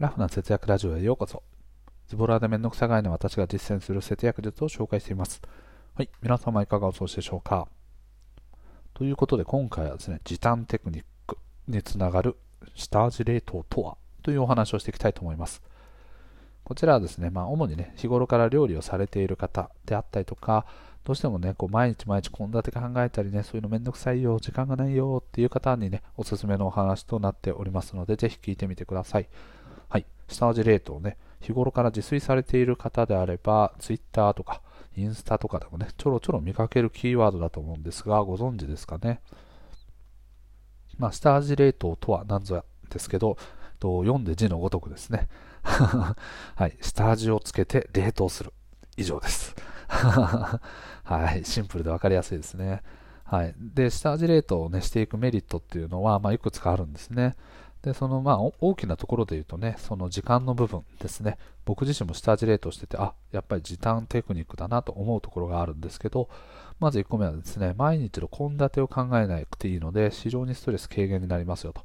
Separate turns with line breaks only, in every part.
ラフな節約ラジオへようこそ。ズボラでめんどくさがいの私が実践する節約術を紹介しています。はい、皆様いかがお過ごしでしょうか。ということで今回はですね、時短テクニックにつながる下味冷凍とは？というお話をしていきたいと思います。こちらはですね、まあ、主にね、日頃から料理をされている方であったりとか、どうしてもね、こう毎日毎日献立考えたりね、そういうのめんどくさいよ、時間がないよっていう方にね、おすすめのお話となっておりますので、ぜひ聞いてみてください。下味冷凍ね、日頃から自炊されている方であれば、Twitter とか、インスタとかでもね、ちょろちょろ見かけるキーワードだと思うんですが、ご存知ですかね？まあ、下味冷凍とは何ぞやですけど、と読んで字のごとくですね。はい、下味をつけて冷凍する。以上です。はい、シンプルで分かりやすいですね。はい、で下味冷凍を、ね、していくメリットっていうのは、まあ、いくつかあるんですね。でそのまあ大きなところで言うとね、その時間の部分ですね、僕自身も下味冷凍してて、あやっぱり時短テクニックだなと思うところがあるんですけど、まず1個目はですね、毎日の献立を考えなくていいので、非常にストレス軽減になりますよと。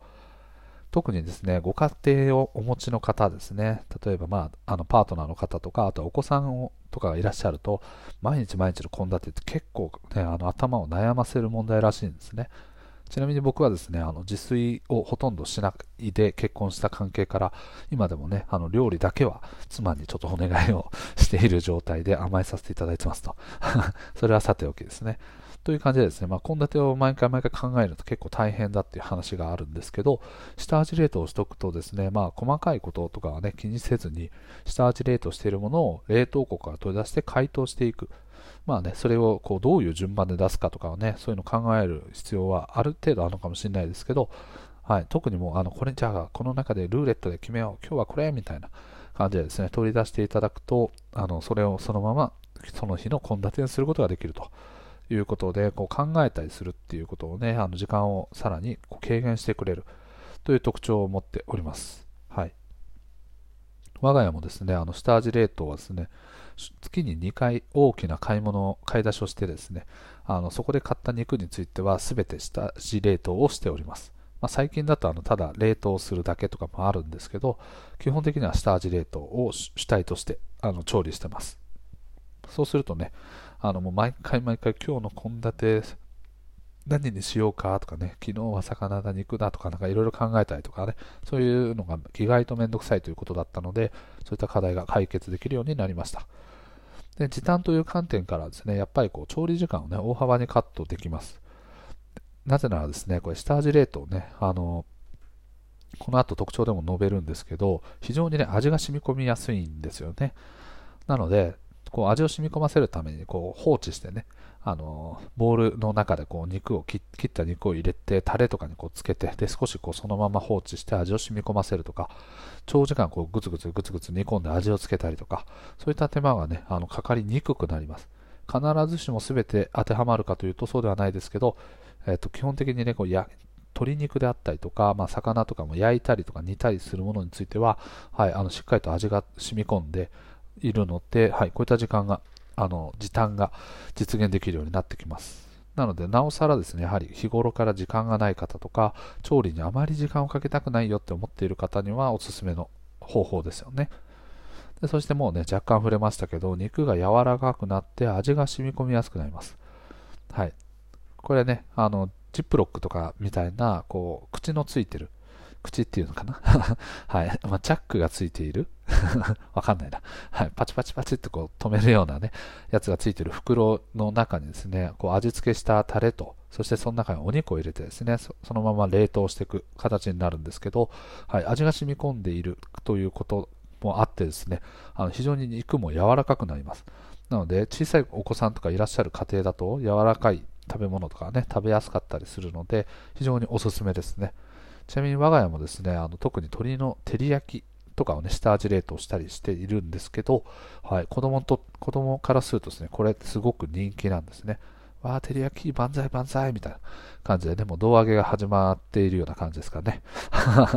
特にですね、ご家庭をお持ちの方ですね、例えば、まあ、あのパートナーの方とか、あとはお子さんをとかがいらっしゃると、毎日毎日の献立って結構、ね、あの頭を悩ませる問題らしいんですね。ちなみに僕はですね、あの自炊をほとんどしないで結婚した関係から、今でもね、あの料理だけは妻にちょっとお願いをしている状態で甘えさせていただいてますと。それはさておきですね。という感じでですね、まあ、献立を毎回毎回考えると結構大変だっていう話があるんですけど、下味冷凍しておくとですね、まあ、細かいこととかはね、気にせずに、下味冷凍しているものを冷凍庫から取り出して解凍していく。まあね、それをこうどういう順番で出すかとかはね、そういうのを考える必要はある程度あるのかもしれないですけど、はい、特にもう、あの、これじゃあ、この中でルーレットで決めよう、今日はこれみたいな感じでですね、取り出していただくと、あの、それをそのまま、その日の献立にすることができると。いうことでこう考えたりするっていうことをねあの時間をさらにこう軽減してくれるという特徴を持っております。はい、我が家もですねあの下味冷凍はですね月に2回大きな買い物買い出しをしてですねあのそこで買った肉については全て下味冷凍をしております。まあ、最近だとあのただ冷凍するだけとかもあるんですけど基本的には下味冷凍を主体としてあの調理してます。そうするとね、あのもう毎回毎回今日の献立何にしようかとかね、昨日は魚だ、肉だとかなんかいろいろ考えたりとかね、そういうのが意外とめんどくさいということだったので、そういった課題が解決できるようになりました。で時短という観点からですね、やっぱりこう調理時間をね、大幅にカットできます。なぜならですね、これ下味冷凍ね、あの、この後特徴でも述べるんですけど、非常にね、味が染み込みやすいんですよね。なので、こう味を染み込ませるためにこう放置してね、あのボウルの中でこう肉を切った肉を入れてタレとかにこうつけてで少しこうそのまま放置して味を染み込ませるとか長時間こうグツグツグツグツ煮込んで味をつけたりとかそういった手間がねあのかかりにくくなります。必ずしも全て当てはまるかというとそうではないですけど、えー、と基本的にねこうや鶏肉であったりとか、まあ、魚とかも焼いたりとか煮たりするものについては、はい、あのしっかりと味が染み込んでいるので、はい、こういった時間が、あの、時短が実現できるようになってきます。なので、なおさらですね、やはり日頃から時間がない方とか、調理にあまり時間をかけたくないよって思っている方にはおすすめの方法ですよね。でそしてもうね、若干触れましたけど、肉が柔らかくなって味が染み込みやすくなります。はい。これね、あの、ジップロックとかみたいな、こう、口のついてる口っていうのかな？はい。まあ、チャックがついている？わかんないな。はい。パチパチパチってこう止めるようなね、やつがついている袋の中にですね、こう味付けしたタレと、そしてその中にお肉を入れてですね、そのまま冷凍していく形になるんですけど、はい。味が染み込んでいるということもあってですね、あの非常に肉も柔らかくなります。なので、小さいお子さんとかいらっしゃる家庭だと、柔らかい食べ物とかね、食べやすかったりするので、非常におすすめですね。ちなみに我が家もですね、あの特に鶏の照り焼きとかをね、下味冷凍したりしているんですけど、はい、子供と、子供からするとですね、これすごく人気なんですね。わあ、照り焼き万歳万歳みたいな感じでね、もう胴上げが始まっているような感じですかね。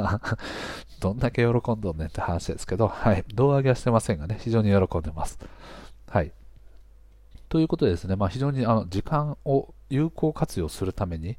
どんだけ喜んどんねんって話ですけど、はい、胴上げはしてませんがね、非常に喜んでます。はい。ということでですね、まあ、非常にあの時間を有効活用するために、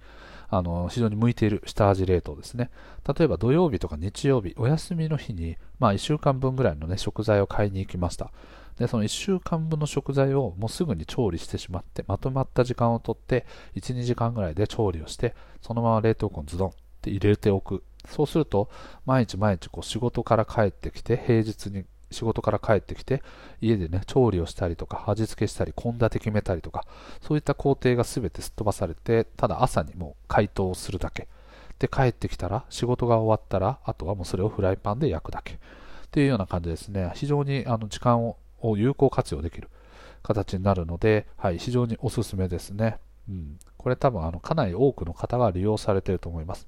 あの非常に向いている下味冷凍ですね。例えば土曜日とか日曜日、お休みの日に、まあ、1週間分ぐらいの、ね、食材を買いに行きました。で、その1週間分の食材をもうすぐに調理してしまって、まとまった時間をとって、1、2時間ぐらいで調理をして、そのまま冷凍庫にズドンって入れておく。そうすると、毎日毎日こう仕事から帰ってきて、平日に仕事から帰ってきて、家でね、調理をしたりとか、味付けしたり、献立決めたりとか、そういった工程が全てすっ飛ばされて、ただ朝にもう解凍するだけ。で、帰ってきたら、仕事が終わったら、あとはもうそれをフライパンで焼くだけ。っていうような感じですね。非常にあの時間を有効活用できる形になるので、はい、非常におすすめですね。うん、これ多分あのかなり多くの方が利用されていると思います。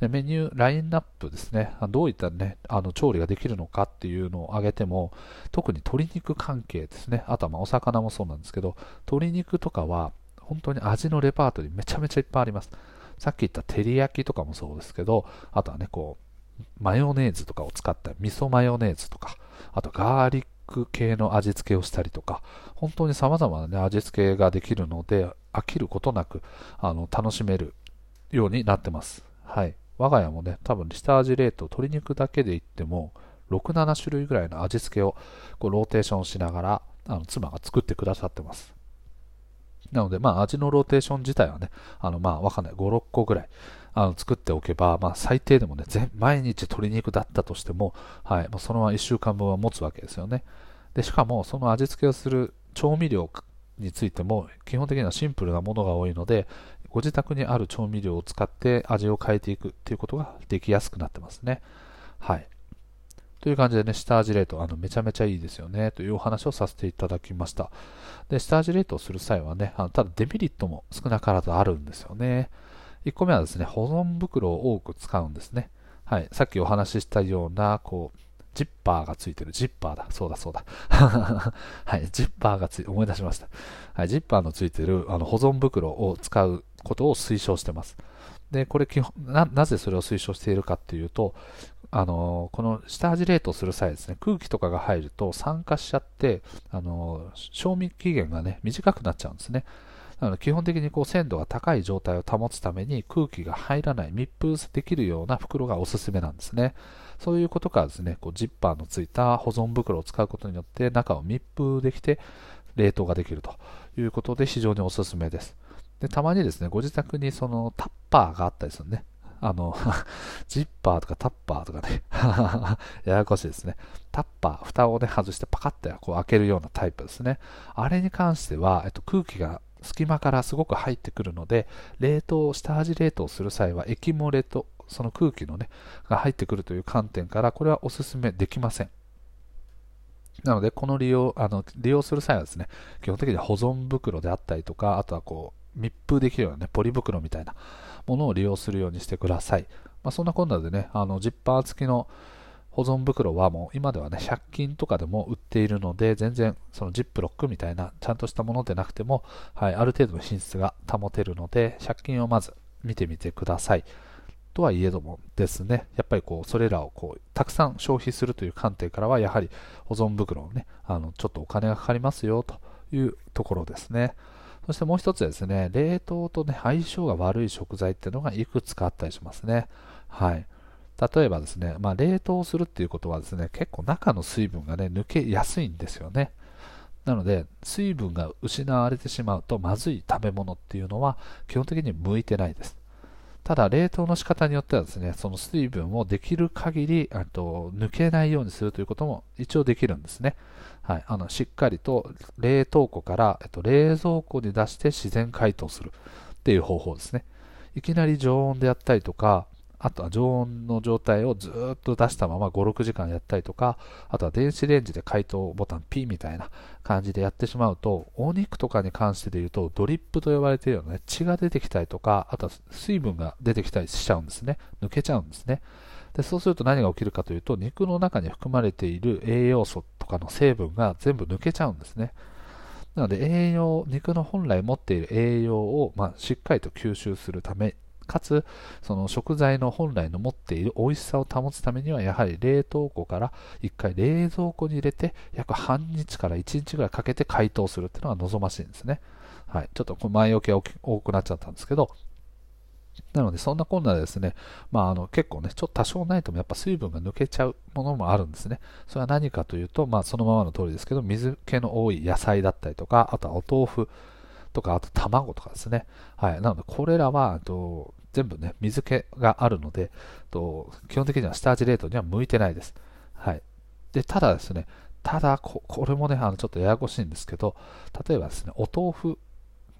でメニュー、ラインナップですね、どういった、ね、あの調理ができるのかっていうのを挙げても、特に鶏肉関係ですね、あとはまお魚もそうなんですけど、鶏肉とかは本当に味のレパートリーめちゃめちゃいっぱいあります。さっき言った照り焼きとかもそうですけど、あとはね、こう、マヨネーズとかを使った味噌マヨネーズとか、あとガーリック系の味付けをしたりとか、本当に様々な、ね、味付けができるので、飽きることなくあの楽しめるようになってます。はい。我が家もね、多分下味冷凍、鶏肉だけでいっても、6、7種類ぐらいの味付けをこうローテーションしながら、あの妻が作ってくださってます。なので、まあ、味のローテーション自体はね、あの、まあ、わかんない、5、6個ぐらい、あの、作っておけば、まあ、最低でもね、毎日鶏肉だったとしても、はい、もうそのまま1週間分は持つわけですよね。で、しかも、その味付けをする調味料についても、基本的にはシンプルなものが多いので、ご自宅にある調味料を使って味を変えていくっていうことができやすくなってますね。はい。という感じでね、下味冷凍、あの、めちゃめちゃいいですよね、というお話をさせていただきました。で、下味冷凍する際はね、あのただデメリットも少なからずあるんですよね。1個目はですね、保存袋を多く使うんですね。はい。さっきお話ししたような、こう、ジッパーがついてる。ジッパーだ。そうだそうだ。はい。ジッパーがつい、思い出しました。はい。ジッパーのついてるあの保存袋を使うことを推奨してます。で、これ基本な、なぜそれを推奨しているかっていうと、あのこの下味冷凍する際ですね、空気とかが入ると酸化しちゃって、あの賞味期限がね、短くなっちゃうんですね。なので基本的にこう鮮度が高い状態を保つために空気が入らない、密封できるような袋がおすすめなんですね。そういうことからですね、こうジッパーのついた保存袋を使うことによって中を密封できて冷凍ができるということで非常におすすめです。でたまにですね、ご自宅にそのタッパーがあったりするね。あの、ジッパーとかタッパーとかね ややこしいですね。タッパー、蓋をね、外してパカッとこう開けるようなタイプですね。あれに関しては、えっと、空気が隙間からすごく入ってくるので、冷凍、下味冷凍する際は液漏れとその空気のね、が入ってくるという観点から、これはお勧めできません。なので、この利用、あの、利用する際はですね、基本的に保存袋であったりとか、あとはこう、密封できるようなね、ポリ袋みたいなものを利用するようにしてください。まあ、そんなこんなでね、あの、ジッパー付きの保存袋はもう今ではね、100均とかでも売っているので、全然そのジップロックみたいなちゃんとしたものでなくても、はい、ある程度の品質が保てるので、100均をまず見てみてください。とはいえどもですね、やっぱりこう、それらをこう、たくさん消費するという観点からは、やはり保存袋をね、あの、ちょっとお金がかかりますよというところですね。そしてもう一つですね、冷凍とね、相性が悪い食材っていうのがいくつかあったりしますね。はい。例えばですね、まあ、冷凍するっていうことはですね、結構中の水分がね、抜けやすいんですよね。なので、水分が失われてしまうとまずい食べ物っていうのは基本的に向いてないです。ただ、冷凍の仕方によってはですね、その水分をできる限りと抜けないようにするということも一応できるんですね。はい、あのしっかりと冷凍庫から、えっと、冷蔵庫に出して自然解凍するっていう方法ですね。いきなり常温でやったりとか、あとは常温の状態をずっと出したまま5、6時間やったりとか、あとは電子レンジで解凍ボタン P みたいな感じでやってしまうと、お肉とかに関してで言うと、ドリップと呼ばれているような、ね、血が出てきたりとか、あとは水分が出てきたりしちゃうんですね。抜けちゃうんですね。でそうすると何が起きるかというと、肉の中に含まれている栄養素とかの成分が全部抜けちゃうんですね。なので栄養、肉の本来持っている栄養を、まあ、しっかりと吸収するためかつその食材の本来の持っている美味しさを保つためにはやはり冷凍庫から1回冷蔵庫に入れて約半日から1日ぐらいかけて解凍するっていうのが望ましいんですね、はい、ちょっと前置きが多くなっちゃったんですけど。なので、そんなこんなでですね、まあ、あの結構ね、ちょっと多少ないともやっぱ水分が抜けちゃうものもあるんですね。それは何かというと、まあ、そのままの通りですけど、水気の多い野菜だったりとか、あとはお豆腐とか、あと卵とかですね。はい。なので、これらは、と全部ね、水気があるので、と基本的には下味冷凍には向いてないです。はい。で、ただですね、ただこ、これもね、あのちょっとややこしいんですけど、例えばですね、お豆腐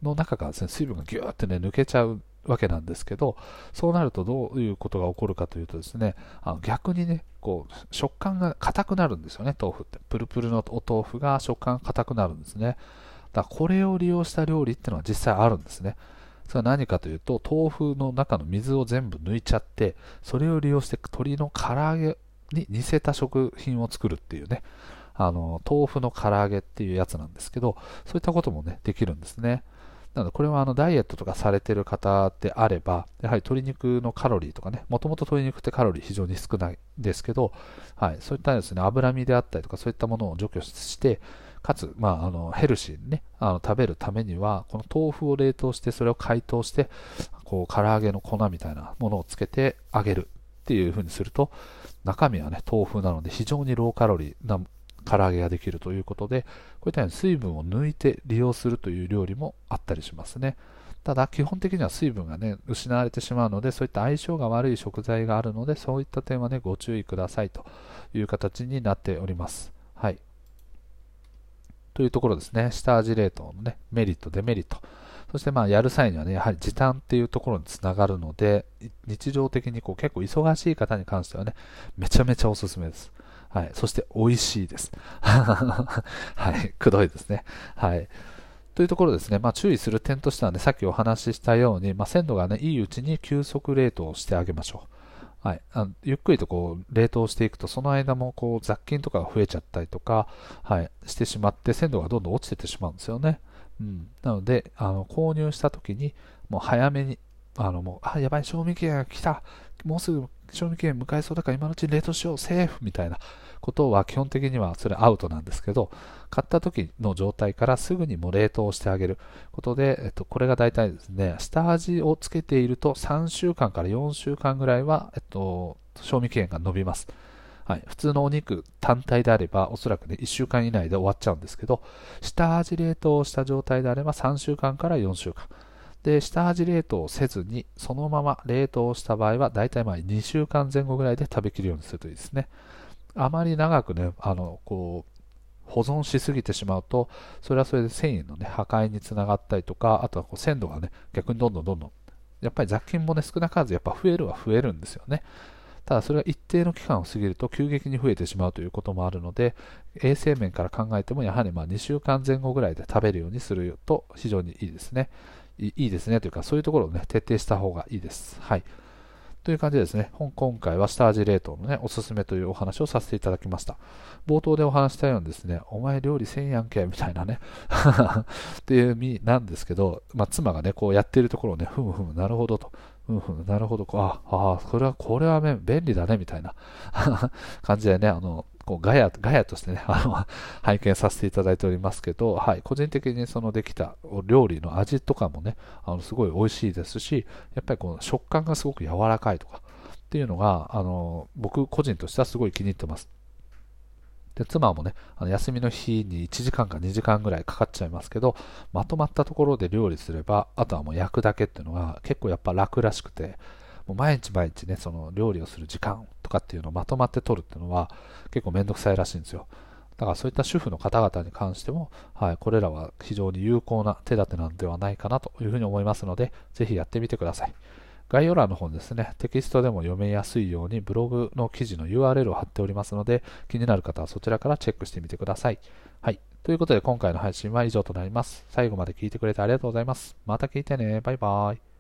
の中からですね、水分がギューってね、抜けちゃうわけなんですけど、そうなるとどういうことが起こるかというとですね、あの逆にね、こう食感が硬くなるんですよね、豆腐って。プルプルのお豆腐が食感が硬くなるんですね。だからこれを利用した料理っていうのは実際あるんですね。それは何かというと、豆腐の中の水を全部抜いちゃって、それを利用して鶏の唐揚げに似せた食品を作るっていうね、あの豆腐の唐揚げっていうやつなんですけど、そういったこともね、できるんですね。なので、これはあのダイエットとかされてる方であれば、やはり鶏肉のカロリーとかね、もともと鶏肉ってカロリー非常に少ないですけど、はい、そういったですね、脂身であったりとか、そういったものを除去して、かつ、まあ、あのヘルシーにね、あの食べるためには、この豆腐を冷凍して、それを解凍して、こう、唐揚げの粉みたいなものをつけて揚げるっていう風にすると、中身はね、豆腐なので非常にローカロリーな唐揚げができるということで、こういったように水分を抜いて利用するという料理もあったりしますね。ただ、基本的には水分がね、失われてしまうので、そういった相性が悪い食材があるので、そういった点はね、ご注意くださいという形になっております。はい。というところですね。下味冷凍のね、メリット、デメリット。そしてまあやる際にはね、やはり時短っていうところにつながるので、日常的にこう結構忙しい方に関してはね、めちゃめちゃおすすめです。はい。そして美味しいです。はい。くどいですね。はい。というところですね、まあ、注意する点としてはね、さっきお話ししたように、まあ、鮮度がね、いいうちに急速冷凍してあげましょう。はい、あのゆっくりとこう冷凍していくと、その間もこう雑菌とかが増えちゃったりとか、はい、してしまって、鮮度がどんどん落ちてってしまうんですよね。うん、なので、あの購入した時に、もう早めに、あのもう、あ、やばい、賞味期限が来た、もうすぐ賞味期限迎えそうだから今のうちに冷凍しよう、セーフみたいなことは基本的にはそれアウトなんですけど、買った時の状態からすぐにもう冷凍してあげることで、えっと、これが大体ですね、下味をつけていると3週間から4週間ぐらいは、えっと、賞味期限が伸びます。はい、普通のお肉単体であればおそらくね1週間以内で終わっちゃうんですけど下味冷凍した状態であれば3週間から4週間。で下味冷凍せずにそのまま冷凍した場合は大体まあ2週間前後ぐらいで食べきるようにするといいですねあまり長くね、あの、こう、保存しすぎてしまうと、それはそれで繊維のね、破壊につながったりとか、あとはこう鮮度がね、逆にどんどんどんどん、やっぱり雑菌もね、少なからずやっぱ増えるは増えるんですよね。ただそれが一定の期間を過ぎると急激に増えてしまうということもあるので、衛生面から考えてもやはりま2週間前後ぐらいで食べるようにすると非常にいいですね。いいですねというか、そういうところをね、徹底した方がいいです。はい。という感じですね、今回は下味冷凍のね、おすすめというお話をさせていただきました。冒頭でお話したようにですね、お前料理せんやんけ、みたいなね っていう意味なんですけど、まあ、妻がね、こうやってるところをね、ふむふむ、なるほどと、ふむふむ、なるほど、ああ、これは、これは、ね、便利だね、みたいな 感じでね、あの、こうガヤ、ガヤとしてね、あの、拝見させていただいておりますけど、はい、個人的にそのできた料理の味とかもね、あの、すごい美味しいですし、やっぱりこの食感がすごく柔らかいとか、っていうのが、あの、僕個人としてはすごい気に入ってます。で、妻もね、あの休みの日に1時間か2時間ぐらいかかっちゃいますけど、まとまったところで料理すれば、あとはもう焼くだけっていうのが結構やっぱ楽らしくて、もう毎日毎日ね、その料理をする時間とかっていうのをまとまって取るっていうのは結構めんどくさいらしいんですよ。だからそういった主婦の方々に関しても、はい、これらは非常に有効な手立てなんではないかなというふうに思いますので、ぜひやってみてください。概要欄の方にですね、テキストでも読めやすいようにブログの記事の URL を貼っておりますので、気になる方はそちらからチェックしてみてください。はい。ということで今回の配信は以上となります。最後まで聞いてくれてありがとうございます。また聞いてね。バイバーイ。